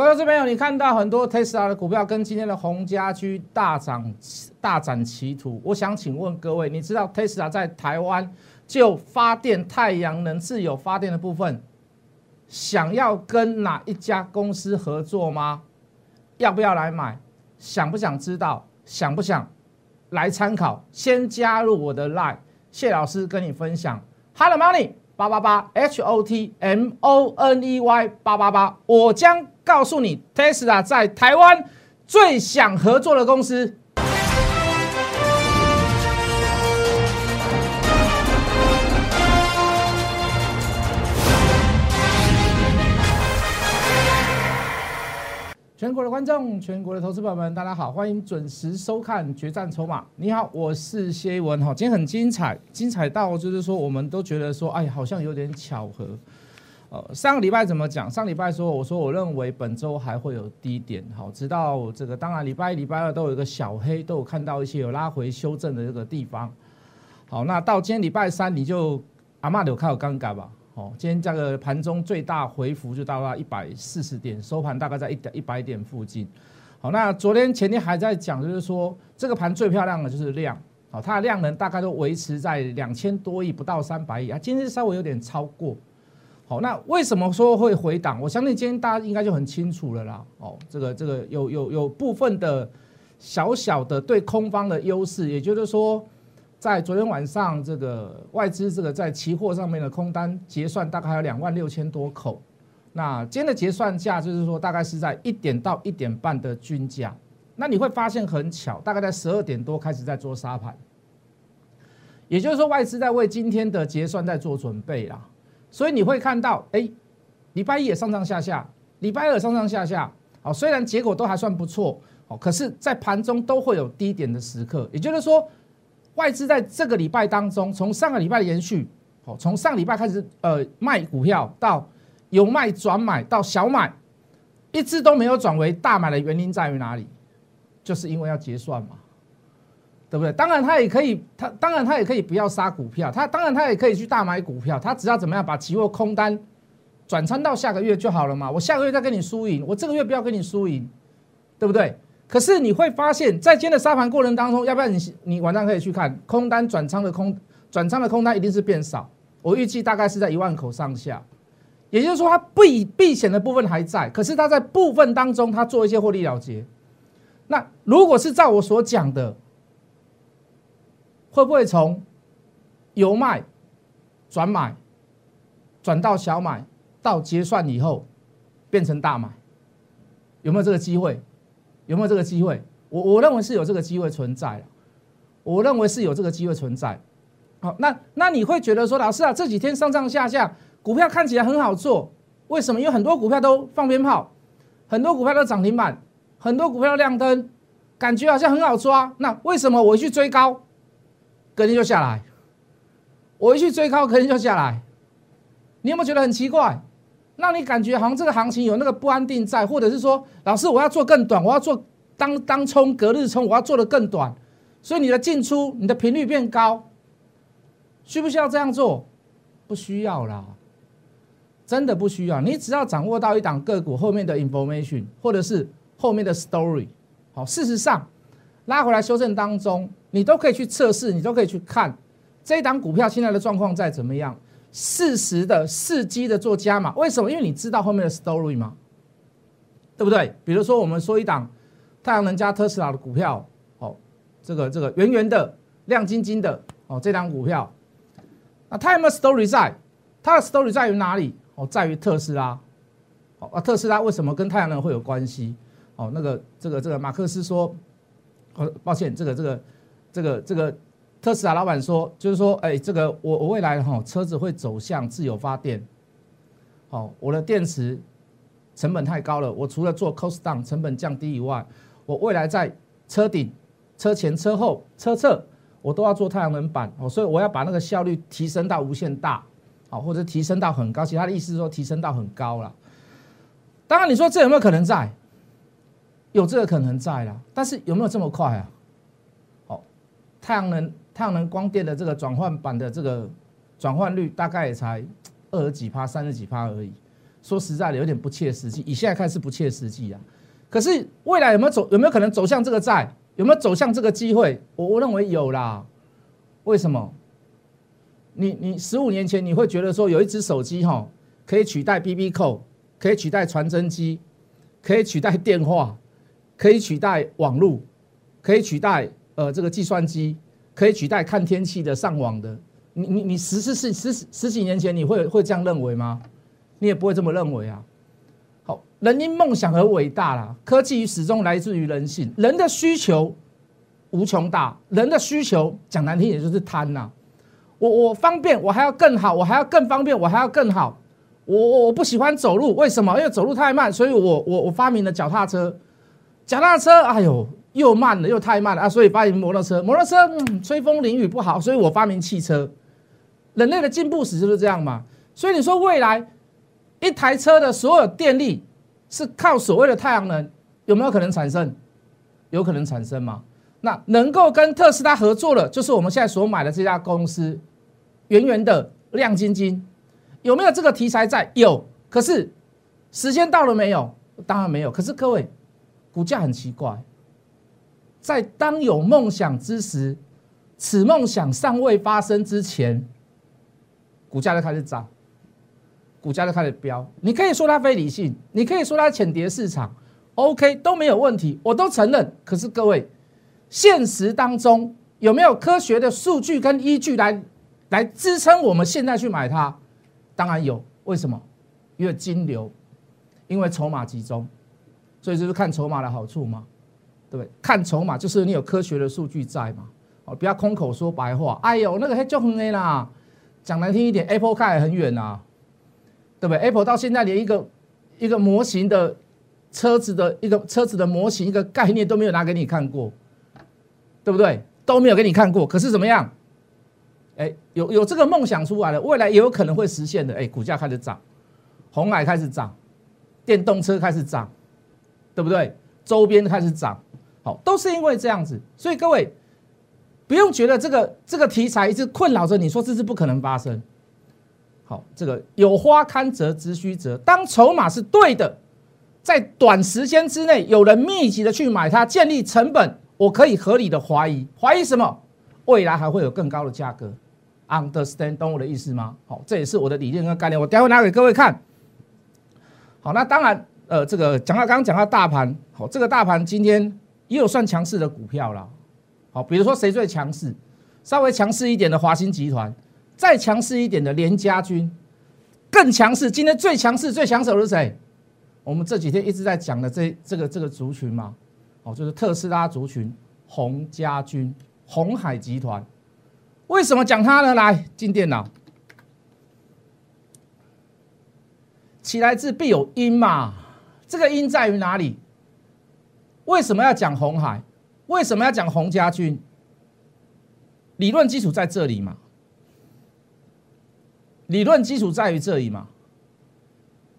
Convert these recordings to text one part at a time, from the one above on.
各位投资朋友，你看到很多 Tesla 的股票跟今天的红家居大涨大展旗途。我想请问各位，你知道 Tesla 在台湾就发电太阳能自有发电的部分，想要跟哪一家公司合作吗？要不要来买？想不想知道？想不想来参考？先加入我的 Line，谢老师跟你分享。Hello Money 八八八 H O T M O N E Y 八八八，我将告诉你 Tesla 在台湾最想合作的公司。全国的观众，全国的投资朋友们，大家好，欢迎准时收看《决战筹码》。你好，我是谢文哈，今天很精彩，精彩到就是说，我们都觉得说，哎，好像有点巧合。呃，上个礼拜怎么讲？上礼拜说，我说我认为本周还会有低点，好，直到这个，当然礼拜一、礼拜二都有一个小黑，都有看到一些有拉回修正的这个地方。好，那到今天礼拜三，你就阿妈有看有尴尬吧？哦，今天这个盘中最大回幅就到了一百四十点，收盘大概在一点一百点附近。好，那昨天前天还在讲，就是说这个盘最漂亮的就是量，好，它的量能大概都维持在两千多亿，不到三百亿啊，今天稍微有点超过。好，那为什么说会回档？我相信今天大家应该就很清楚了啦。哦，这个这个有有有部分的小小的对空方的优势，也就是说。在昨天晚上，这个外资这个在期货上面的空单结算大概还有两万六千多口，那今天的结算价就是说大概是在一点到一点半的均价，那你会发现很巧，大概在十二点多开始在做沙盘，也就是说外资在为今天的结算在做准备啦，所以你会看到，哎，礼拜一也上上下下，礼拜二上上下下，好，虽然结果都还算不错，哦，可是在盘中都会有低点的时刻，也就是说。外资在这个礼拜当中，从上个礼拜延续，好，从上礼拜开始，呃，卖股票到由卖转买到小买，一直都没有转为大买的原因在于哪里？就是因为要结算嘛，对不对？当然他也可以，他当然他也可以不要杀股票，他当然他也可以去大买股票，他只要怎么样把期货空单转仓到下个月就好了嘛。我下个月再跟你输赢，我这个月不要跟你输赢，对不对？可是你会发现，在今天的沙盘过程当中，要不然你你晚上可以去看空单转仓的空转仓的空单一定是变少，我预计大概是在一万口上下，也就是说它避避险的部分还在，可是它在部分当中它做一些获利了结。那如果是照我所讲的，会不会从由卖转买转到小买到结算以后变成大买？有没有这个机会？有没有这个机会？我我认为是有这个机会存在我认为是有这个机会存在。好，那那你会觉得说，老师啊，这几天上上下下，股票看起来很好做，为什么？因为很多股票都放鞭炮，很多股票都涨停板，很多股票亮灯，感觉好像很好抓。那为什么我一去追高，隔天就下来？我一去追高，隔天就下来？你有没有觉得很奇怪？让你感觉好像这个行情有那个不安定在，或者是说，老师我要做更短，我要做当当冲、隔日冲，我要做的更短，所以你的进出、你的频率变高，需不需要这样做？不需要啦，真的不需要。你只要掌握到一档个股后面的 information，或者是后面的 story，好，事实上拉回来修正当中，你都可以去测试，你都可以去看这一档股票现在的状况在怎么样。适时的、伺机的做加码，为什么？因为你知道后面的 story 吗？对不对？比如说，我们说一档太阳能加特斯拉的股票，哦，这个这个圆圆的、亮晶晶的，哦，这档股票，那它有没有 story 在？它的 story 在于哪里？哦，在于特斯拉。哦，啊，特斯拉为什么跟太阳能会有关系？哦，那个这个这个马克思说，哦，抱歉，这个这个这个这个。特斯拉老板说，就是说，哎，这个我我未来哈车子会走向自由发电，好，我的电池成本太高了，我除了做 cost down 成本降低以外，我未来在车顶、车前、车后、车侧，我都要做太阳能板，哦，所以我要把那个效率提升到无限大，好，或者提升到很高。其他的意思是说提升到很高了。当然，你说这有没有可能在？有这个可能在啦，但是有没有这么快啊？哦，太阳能。太阳能光电的这个转换板的这个转换率大概也才二十几趴、三十几趴而已，说实在的，有点不切实际。以现在看是不切实际啊。可是未来有没有走？有没有可能走向这个债？有没有走向这个机会？我我认为有啦。为什么？你你十五年前你会觉得说有一只手机哈可以取代 BB 扣，可以取代传真机，可以取代电话，可以取代网络，可以取代呃这个计算机，可以取代看天气的上网的。你你你十十十十十几年前你会会这样认为吗？你也不会这么认为啊。好，人因梦想而伟大啦。科技始终来自于人性，人的需求无穷大，人的需求讲难听也就是贪呐。我我方便，我还要更好，我还要更方便，我还要更好。我我我不喜欢走路，为什么？因为走路太慢，所以我我我发明了脚踏车。脚踏车，哎呦，又慢了又太慢了啊，所以发明摩托车。摩托车，嗯，吹风淋雨不好，所以我发明汽车。人类的进步史就是这样嘛，所以你说未来一台车的所有电力是靠所谓的太阳能，有没有可能产生？有可能产生吗？那能够跟特斯拉合作的，就是我们现在所买的这家公司，圆圆的亮晶晶，有没有这个题材在？有，可是时间到了没有？当然没有。可是各位，股价很奇怪，在当有梦想之时，此梦想尚未发生之前。股价就开始涨，股价就开始飙。你可以说它非理性，你可以说它浅碟市场，OK 都没有问题，我都承认。可是各位，现实当中有没有科学的数据跟依据来来支撑我们现在去买它？当然有。为什么？因为金流，因为筹码集中，所以就是看筹码的好处嘛，对不对？看筹码就是你有科学的数据在嘛，哦，不要空口说白话。哎呦，那个还就很 A 啦。讲难听一点，Apple 开很远啊，对不对？Apple 到现在连一个一个模型的车子的一个车子的模型一个概念都没有拿给你看过，对不对？都没有给你看过。可是怎么样？哎，有有这个梦想出来了，未来也有可能会实现的。哎，股价开始涨，红海开始涨，电动车开始涨，对不对？周边开始涨，都是因为这样子。所以各位。不用觉得这个这个题材一直困扰着你，说这是不可能发生。好，这个有花堪折直须折，当筹码是对的，在短时间之内有人密集的去买它，建立成本，我可以合理的怀疑，怀疑什么？未来还会有更高的价格？Understand 懂我的意思吗？好，这也是我的理念跟概念，我待会拿给各位看。好，那当然，呃，这个讲到刚刚讲到大盘，好，这个大盘今天也有算强势的股票了。好，比如说谁最强势？稍微强势一点的华兴集团，再强势一点的联家军，更强势。今天最强势、最抢手的是谁？我们这几天一直在讲的这这个这个族群嘛，哦，就是特斯拉族群，红家军、红海集团。为什么讲它呢？来进电脑，起来之必有因嘛。这个因在于哪里？为什么要讲红海？为什么要讲洪家军？理论基础在这里嘛？理论基础在于这里嘛？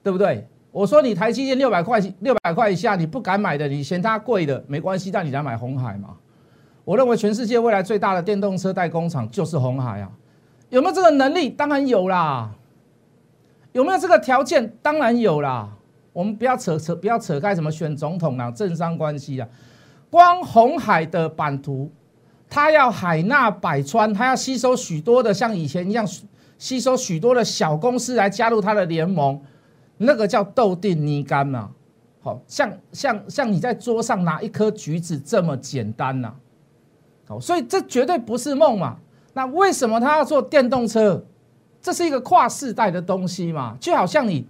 对不对？我说你台积电六百块六百块以下你不敢买的，你嫌它贵的没关系，但你来买红海嘛？我认为全世界未来最大的电动车代工厂就是红海啊！有没有这个能力？当然有啦！有没有这个条件？当然有啦！我们不要扯扯，不要扯开什么选总统啊、政商关系啊。光红海的版图，它要海纳百川，它要吸收许多的像以前一样吸收许多的小公司来加入它的联盟，那个叫豆定泥干嘛？好像像像你在桌上拿一颗橘子这么简单呐？好，所以这绝对不是梦嘛。那为什么他要做电动车？这是一个跨世代的东西嘛？就好像你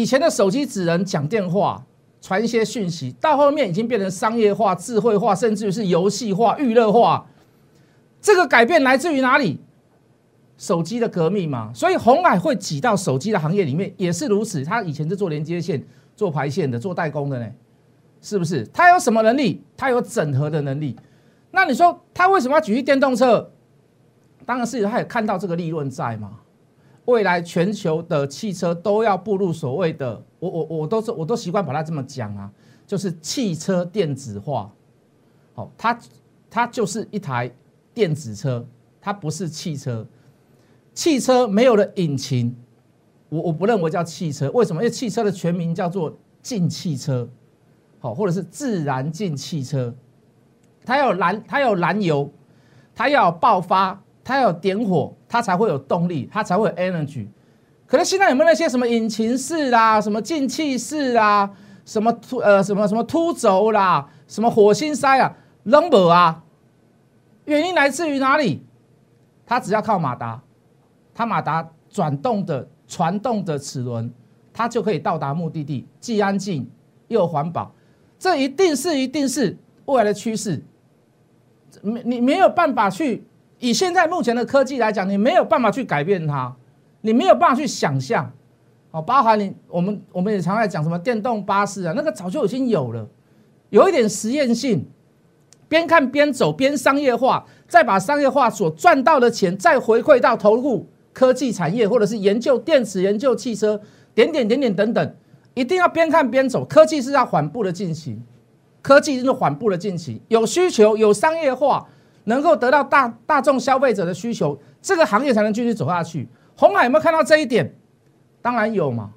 以前的手机只能讲电话。传一些讯息，到后面已经变成商业化、智慧化，甚至于是游戏化、娱乐化。这个改变来自于哪里？手机的革命嘛。所以红海会挤到手机的行业里面，也是如此。他以前是做连接线、做排线的、做代工的呢，是不是？他有什么能力？他有整合的能力。那你说他为什么要举一电动车？当然是他也看到这个利润在嘛。未来全球的汽车都要步入所谓的，我我我都是我都习惯把它这么讲啊，就是汽车电子化。好，它它就是一台电子车，它不是汽车。汽车没有了引擎，我我不认为叫汽车，为什么？因为汽车的全名叫做进汽车，好，或者是自然进汽车，它要燃，它要燃油，它要爆发，它要点火，它才会有动力，它才会有 energy。可是现在有没有那些什么引擎式啦，什么进气式啦，什么突呃什么什么突轴啦，什么火星塞啊，扔不啊？原因来自于哪里？它只要靠马达，它马达转动的传动的齿轮，它就可以到达目的地，既安静又环保。这一定是一定是未来的趋势。没你没有办法去以现在目前的科技来讲，你没有办法去改变它。你没有办法去想象，哦，包含你我们我们也常在讲什么电动巴士啊，那个早就已经有了，有一点实验性，边看边走边商业化，再把商业化所赚到的钱再回馈到投入科技产业或者是研究电池、研究汽车，点点点点等等，一定要边看边走，科技是要缓步的进行，科技是缓步的进行，有需求有商业化，能够得到大大众消费者的需求，这个行业才能继续走下去。红海有没有看到这一点？当然有嘛，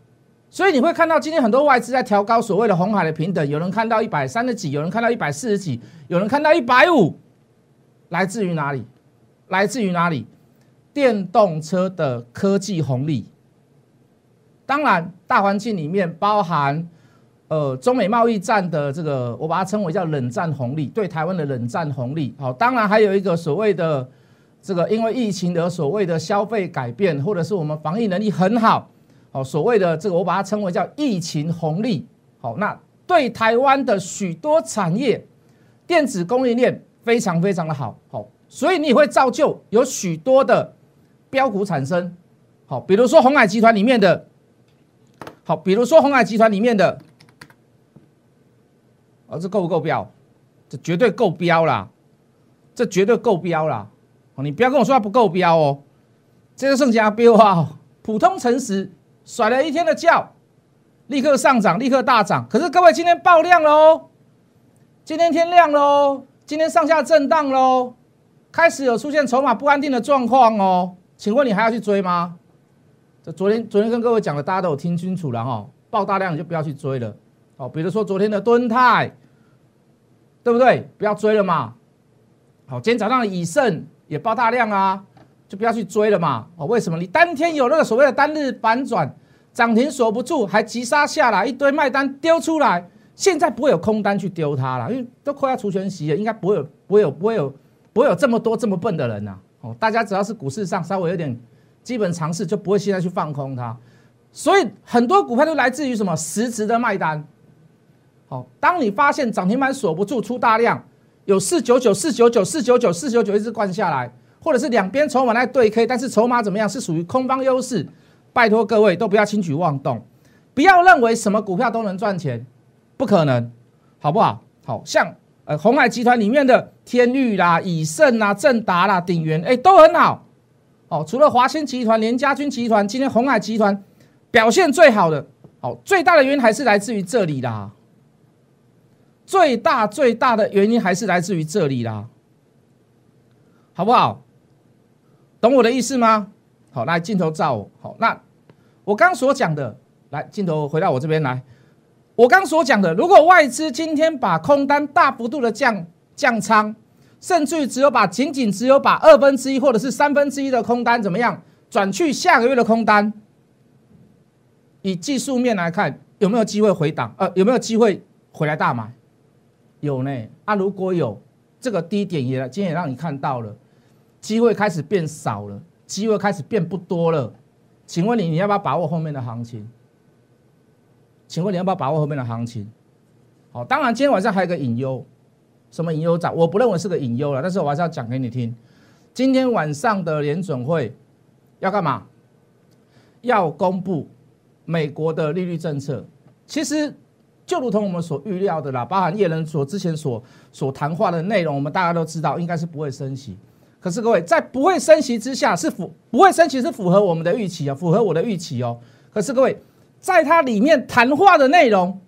所以你会看到今天很多外资在调高所谓的红海的平等，有人看到一百三十几，有人看到一百四十几，有人看到一百五，来自于哪里？来自于哪里？电动车的科技红利。当然，大环境里面包含呃中美贸易战的这个，我把它称为叫冷战红利，对台湾的冷战红利。好，当然还有一个所谓的。这个因为疫情的所谓的消费改变，或者是我们防疫能力很好，好所谓的这个我把它称为叫疫情红利，好那对台湾的许多产业，电子供应链非常非常的好，好所以你会造就有许多的标股产生，好比如说红海集团里面的，好比如说红海集团里面的，啊这够不够标？这绝对够标啦，这绝对够标啦。你不要跟我说它不够标哦，这个剩下标啊，普通诚实，甩了一天的觉，立刻上涨，立刻大涨。可是各位今天爆量喽，今天天亮喽，今天上下震荡喽，开始有出现筹码不安定的状况哦。请问你还要去追吗？这昨天昨天跟各位讲的，大家都有听清楚了哈，爆大量你就不要去追了。哦，比如说昨天的敦泰，对不对？不要追了嘛。好，今天早上的以盛。也爆大量啊，就不要去追了嘛。哦，为什么？你当天有那个所谓的单日反转，涨停锁不住，还急杀下来，一堆卖单丢出来，现在不会有空单去丢它了，因为都快要除权息了，应该不会有，不会有，不会有，不会有这么多这么笨的人呐。哦，大家只要是股市上稍微有点基本常识，就不会现在去放空它。所以很多股票都来自于什么实质的卖单。好，当你发现涨停板锁不住，出大量。有四九九四九九四九九四九九一直灌下来，或者是两边筹码在对 K，但是筹码怎么样是属于空方优势？拜托各位都不要轻举妄动，不要认为什么股票都能赚钱，不可能，好不好？好像呃红海集团里面的天域啦、以盛啦、正达啦、鼎元，哎都很好。哦，除了华兴集团、联家军集团，今天红海集团表现最好的，好最大的原因还是来自于这里啦。最大最大的原因还是来自于这里啦，好不好？懂我的意思吗？好，来镜头照我。好，那我刚所讲的，来镜头回到我这边来。我刚所讲的，如果外资今天把空单大幅度的降降仓，甚至于只有把仅仅只有把二分之一或者是三分之一的空单怎么样转去下个月的空单，以技术面来看，有没有机会回档？呃，有没有机会回来大买？有呢，啊，如果有这个低点也今天也让你看到了，机会开始变少了，机会开始变不多了。请问你你要不要把握后面的行情？请问你要不要把握后面的行情？好，当然今天晚上还有个隐忧，什么隐忧在？我不认为是个隐忧了，但是我还是要讲给你听。今天晚上的联准会要干嘛？要公布美国的利率政策。其实。就如同我们所预料的啦，包含叶人所之前所所谈话的内容，我们大家都知道应该是不会升息。可是各位在不会升息之下，是符不会升息是符合我们的预期啊，符合我的预期哦。可是各位在它里面谈话的内容，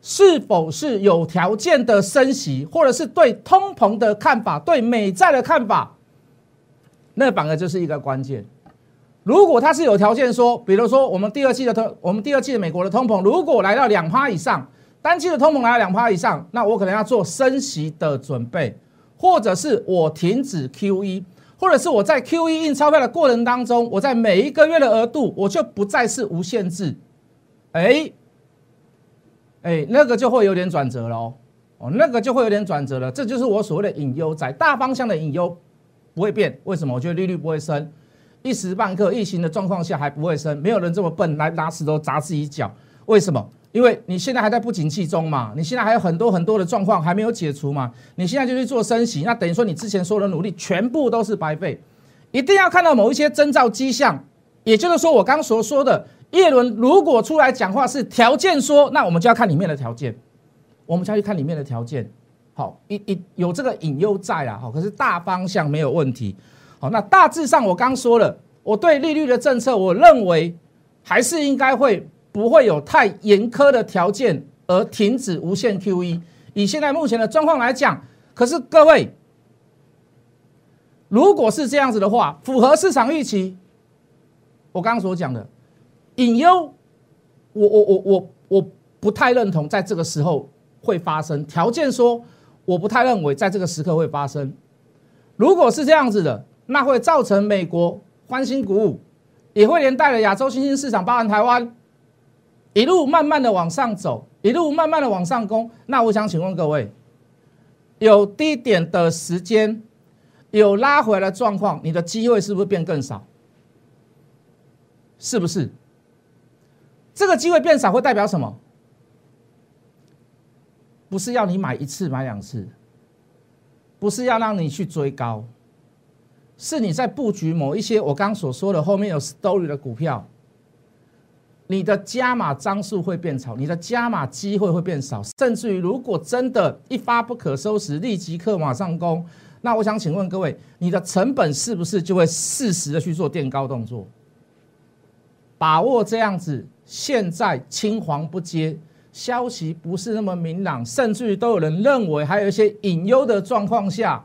是否是有条件的升息，或者是对通膨的看法、对美债的看法，那反而就是一个关键。如果它是有条件说，比如说我们第二季的通，我们第二季的美国的通膨如果来到两趴以上，单期的通膨来到两趴以上，那我可能要做升息的准备，或者是我停止 QE，或者是我在 QE 印钞票的过程当中，我在每一个月的额度我就不再是无限制，哎，哎，那个就会有点转折了哦，哦，那个就会有点转折了，这就是我所谓的隐忧在大方向的隐忧不会变，为什么？我觉得利率不会升。一时半刻疫情的状况下还不会升，没有人这么笨来拿石头砸自己脚。为什么？因为你现在还在不景气中嘛，你现在还有很多很多的状况还没有解除嘛，你现在就去做升息，那等于说你之前所有的努力全部都是白费。一定要看到某一些征兆迹象，也就是说我刚所说的叶伦如果出来讲话是条件说，那我们就要看里面的条件，我们就要去看里面的条件。好，一一有这个隐忧在啊，好，可是大方向没有问题。好，那大致上我刚说了，我对利率的政策，我认为还是应该会不会有太严苛的条件而停止无限 QE。以现在目前的状况来讲，可是各位，如果是这样子的话，符合市场预期，我刚刚所讲的隐忧，我我我我我不太认同在这个时候会发生。条件说，我不太认为在这个时刻会发生。如果是这样子的。那会造成美国欢欣鼓舞，也会连带了亚洲新兴市场，包含台湾，一路慢慢的往上走，一路慢慢的往上攻。那我想请问各位，有低点的时间，有拉回来的状况，你的机会是不是变更少？是不是？这个机会变少会代表什么？不是要你买一次买两次，不是要让你去追高。是你在布局某一些我刚刚所说的后面有 story 的股票，你的加码张数会变少，你的加码机会会变少，甚至于如果真的一发不可收拾，立即刻马上攻，那我想请问各位，你的成本是不是就会适时的去做垫高动作？把握这样子，现在青黄不接，消息不是那么明朗，甚至于都有人认为还有一些隐忧的状况下。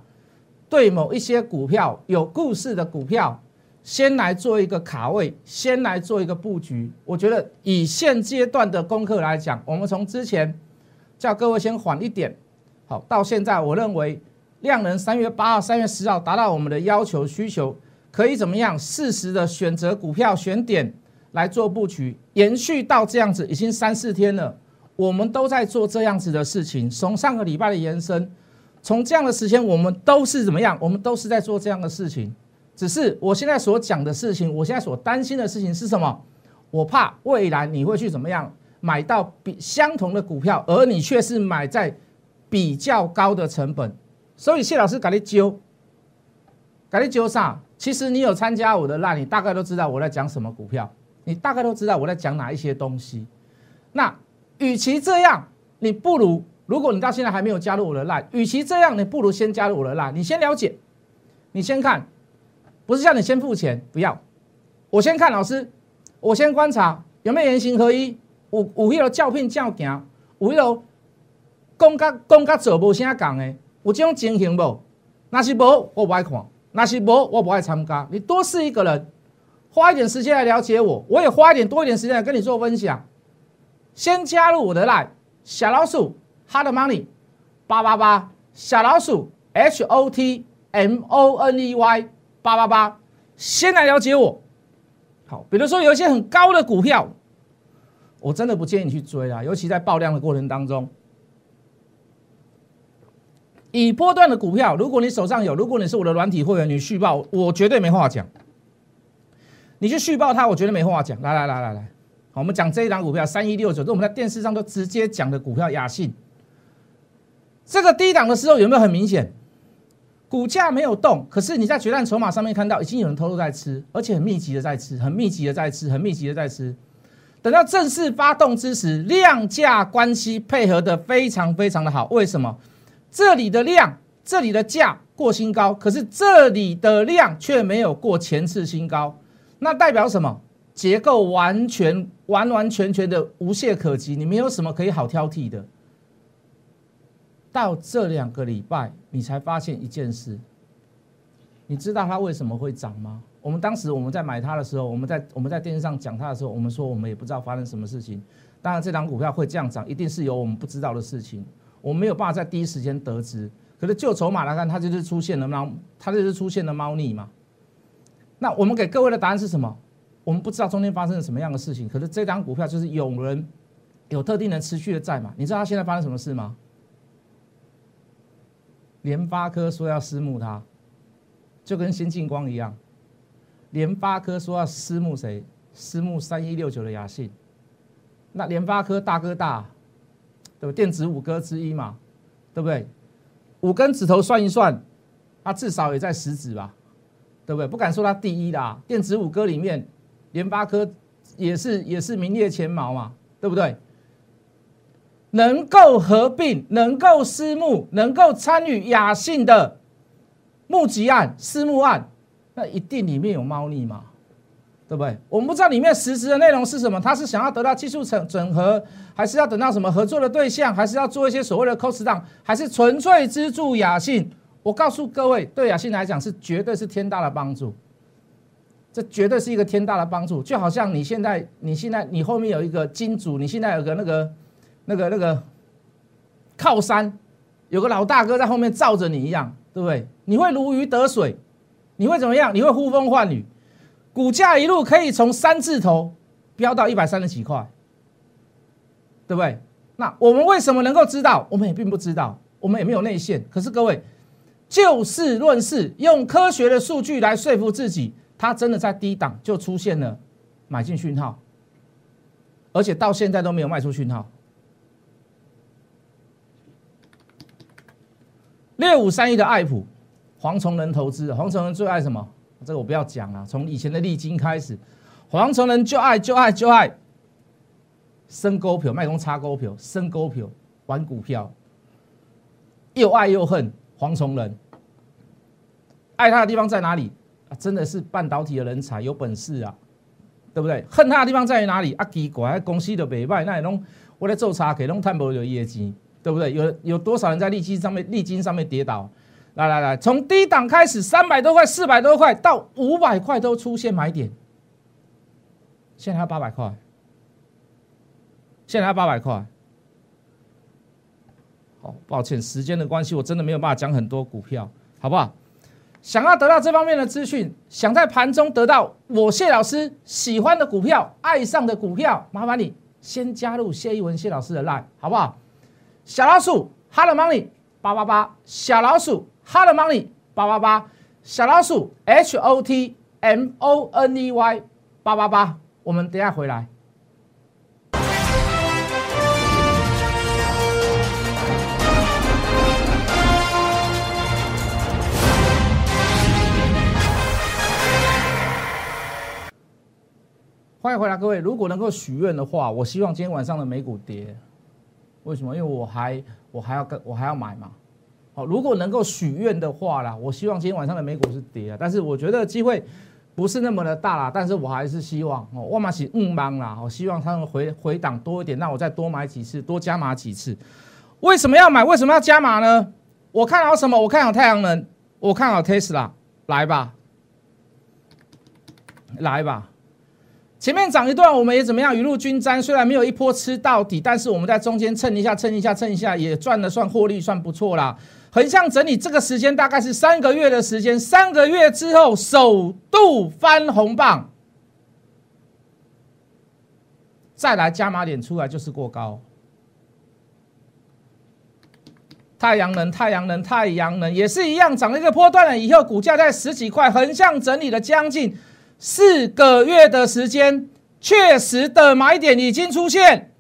对某一些股票有故事的股票，先来做一个卡位，先来做一个布局。我觉得以现阶段的功课来讲，我们从之前叫各位先缓一点，好，到现在我认为量能三月八号、三月十号达到我们的要求需求，可以怎么样适时的选择股票选点来做布局，延续到这样子已经三四天了，我们都在做这样子的事情，从上个礼拜的延伸。从这样的时间，我们都是怎么样？我们都是在做这样的事情，只是我现在所讲的事情，我现在所担心的事情是什么？我怕未来你会去怎么样买到比相同的股票，而你却是买在比较高的成本。所以谢老师赶紧揪，赶紧揪上。其实你有参加我的烂，你大概都知道我在讲什么股票，你大概都知道我在讲哪一些东西。那与其这样，你不如。如果你到现在还没有加入我的 line，与其这样，你不如先加入我的 line。你先了解，你先看，不是叫你先付钱，不要。我先看老师，我先观察有没有言行合一，有有迄个照片照行，有迄个讲甲讲甲做无啥共的，有这种情形无？那是无，我不爱看；那是无，我不爱参加。你多试一个人，花一点时间来了解我，我也花一点多一点时间来跟你做分享。先加入我的 line，小老鼠。Hard money，八八八小老鼠 H O T M O N E Y 八八八，先来了解我。好，比如说有一些很高的股票，我真的不建议你去追啊，尤其在爆量的过程当中。以波段的股票，如果你手上有，如果你是我的软体会员，你续报，我绝对没话讲。你去续报它，我绝对没话讲。来来来来来，我们讲这一档股票三一六九，这我们在电视上都直接讲的股票，雅信。这个低档的时候有没有很明显？股价没有动，可是你在决战筹码上面看到已经有人偷偷在吃，而且很密集的在吃，很密集的在吃，很密集的在吃。等到正式发动之时，量价关系配合的非常非常的好。为什么？这里的量，这里的价过新高，可是这里的量却没有过前次新高，那代表什么？结构完全完完全全的无懈可击，你没有什么可以好挑剔的。到这两个礼拜，你才发现一件事，你知道它为什么会涨吗？我们当时我们在买它的时候，我们在我们在电视上讲它的时候，我们说我们也不知道发生什么事情。当然，这张股票会这样涨，一定是有我们不知道的事情，我们没有办法在第一时间得知。可是就筹码来看，它就是出现了猫，它就是出现了猫腻嘛。那我们给各位的答案是什么？我们不知道中间发生了什么样的事情。可是这张股票就是有人有特定人持续的在嘛？你知道它现在发生什么事吗？联发科说要私募它，就跟先进光一样。联发科说要私募谁？私募三一六九的雅信。那联发科大哥大，对吧？电子五哥之一嘛，对不对？五根指头算一算，它至少也在十指吧，对不对？不敢说它第一啦，电子五哥里面，联发科也是也是名列前茅嘛，对不对？能够合并、能够私募、能够参与雅信的募集案、私募案，那一定里面有猫腻嘛，对不对？我们不知道里面实质的内容是什么，他是想要得到技术整整合。还是要等到什么合作的对象，还是要做一些所谓的 cost down，还是纯粹资助雅信？我告诉各位，对雅信来讲是绝对是天大的帮助，这绝对是一个天大的帮助。就好像你现在，你现在你后面有一个金主，你现在有个那个那个那个靠山，有个老大哥在后面罩着你一样，对不对？你会如鱼得水，你会怎么样？你会呼风唤雨，股价一路可以从三字头飙到一百三十几块。对不对？那我们为什么能够知道？我们也并不知道，我们也没有内线。可是各位，就事论事，用科学的数据来说服自己，它真的在低档就出现了买进讯号，而且到现在都没有卖出讯号。六五三一的爱普，黄崇仁投资，黄崇仁最爱什么？这个我不要讲了，从以前的利金开始，黄崇仁就爱就爱就爱。升高票，卖空差高票，升高票玩股票，又爱又恨黄崇仁。爱他的地方在哪里？真的是半导体的人才，有本事啊，对不对？恨他的地方在于哪里啊？奇怪，公司的北卖，那也弄我在做差，给弄探博有业绩，对不对？有有多少人在利基上面、利金上面跌倒？来来来，从低档开始，三百多块、四百多块到五百块都出现买点，现在还八百块。现在八百块，好，抱歉，时间的关系，我真的没有办法讲很多股票，好不好？想要得到这方面的资讯，想在盘中得到我谢老师喜欢的股票、爱上的股票，麻烦你先加入谢一文谢老师的 line，好不好？小老鼠 Hello Money 八八八，小老鼠 Hello Money 八八八，小老鼠 H O T M O N E Y 八八八，我们等下回来。欢迎回来，各位。如果能够许愿的话，我希望今天晚上的美股跌。为什么？因为我还我还要跟我还要买嘛。好，如果能够许愿的话啦，我希望今天晚上的美股是跌啊。但是我觉得机会不是那么的大啦。但是我还是希望哦，万马喜嗯忙啦。我希望他们回回档多一点，那我再多买几次，多加码几次。为什么要买？为什么要加码呢？我看好什么？我看好太阳能，我看好 Tesla。来吧，来吧。前面涨一段，我们也怎么样雨露均沾。虽然没有一波吃到底，但是我们在中间蹭一下、蹭一下、蹭一下，也赚的算获利算不错啦。横向整理这个时间大概是三个月的时间，三个月之后首度翻红棒，再来加码点出来就是过高。太阳能、太阳能、太阳能也是一样，涨了一个波段了以后，股价在十几块，横向整理了将近。四个月的时间，确实的买点已经出现，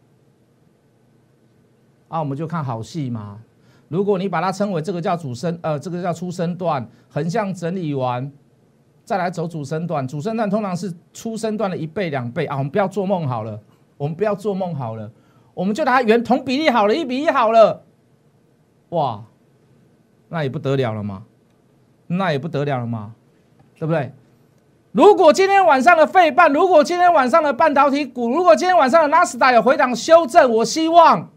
啊，我们就看好戏嘛。如果你把它称为这个叫主升，呃，这个叫出升段，横向整理完，再来走主升段，主升段通常是出升段的一倍两倍。啊。我们不要做梦好了，我们不要做梦好了，我们就拿原同比例好了，一比一好了，哇，那也不得了了嘛，那也不得了了嘛，对不对？如果今天晚上的费半，如果今天晚上的半导体股，如果今天晚上的纳斯达有回档修正，我希望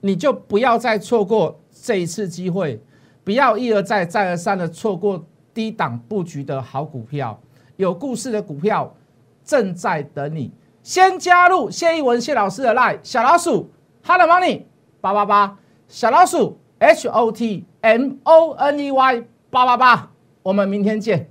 你就不要再错过这一次机会，不要一而再再而三的错过低档布局的好股票，有故事的股票正在等你。先加入谢一文谢老师的 line 小老鼠，Hello Money 八八八，小老鼠 H O T M O N E Y 八八八，我们明天见。